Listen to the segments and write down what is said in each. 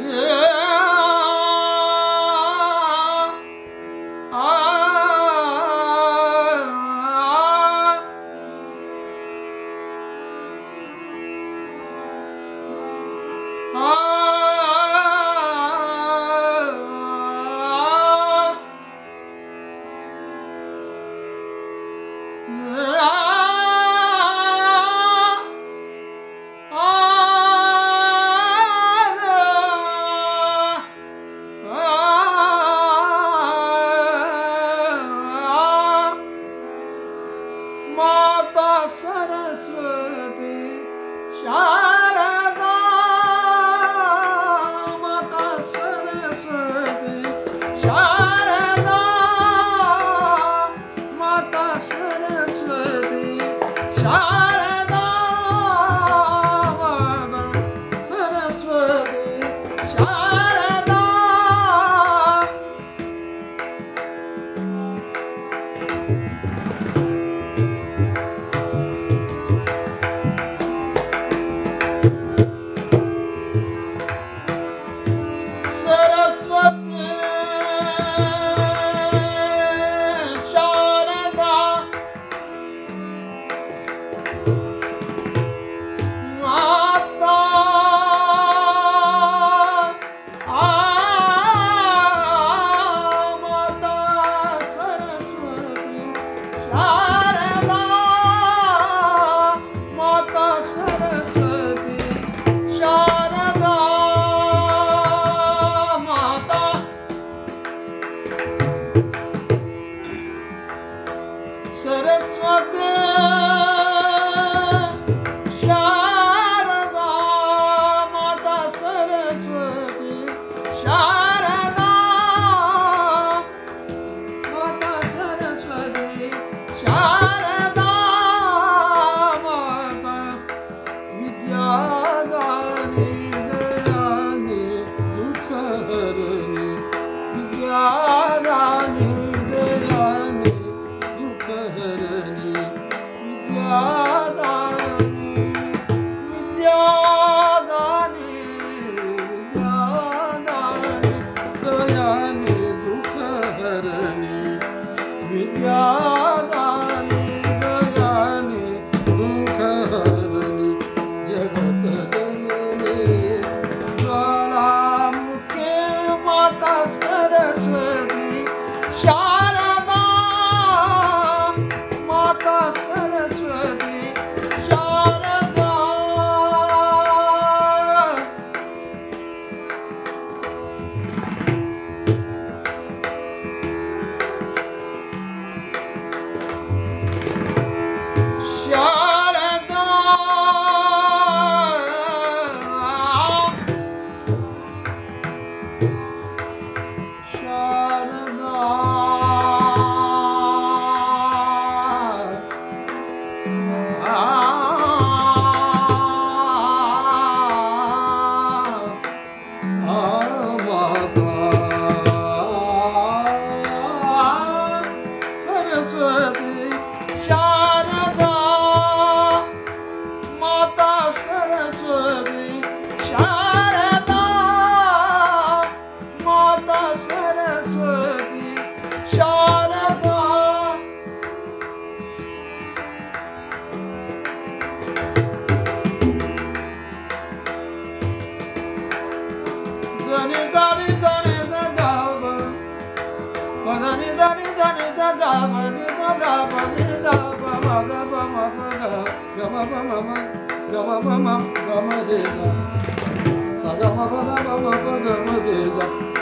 Mata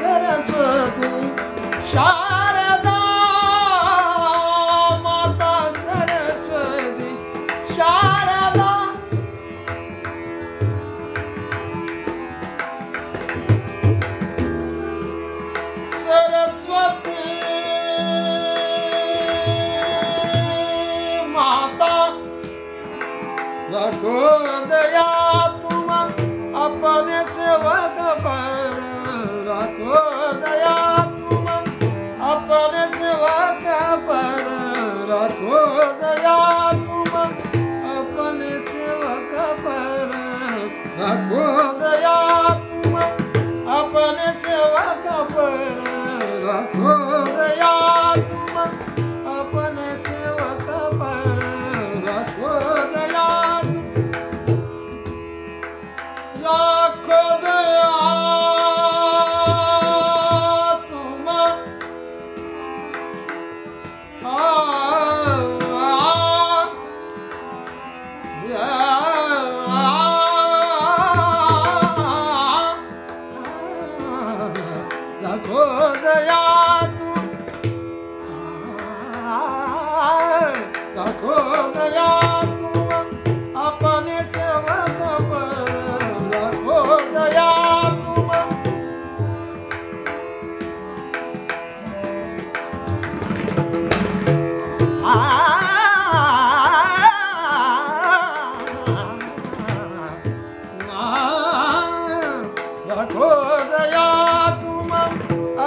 Saraswati Shah Whoa. Daya कतोया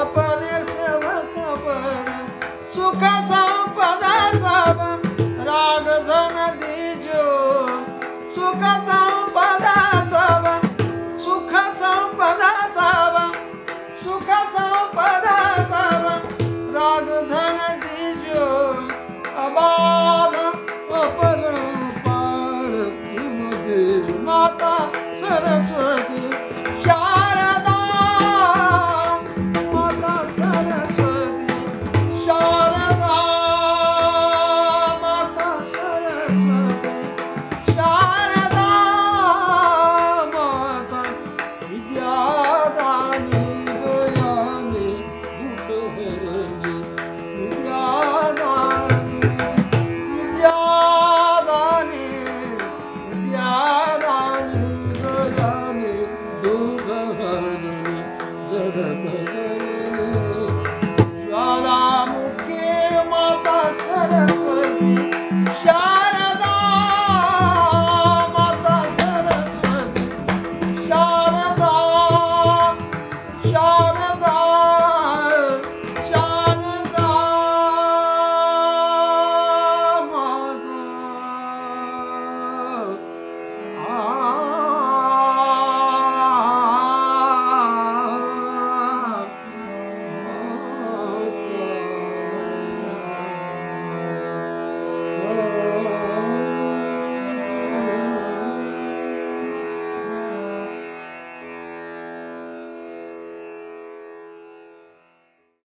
pra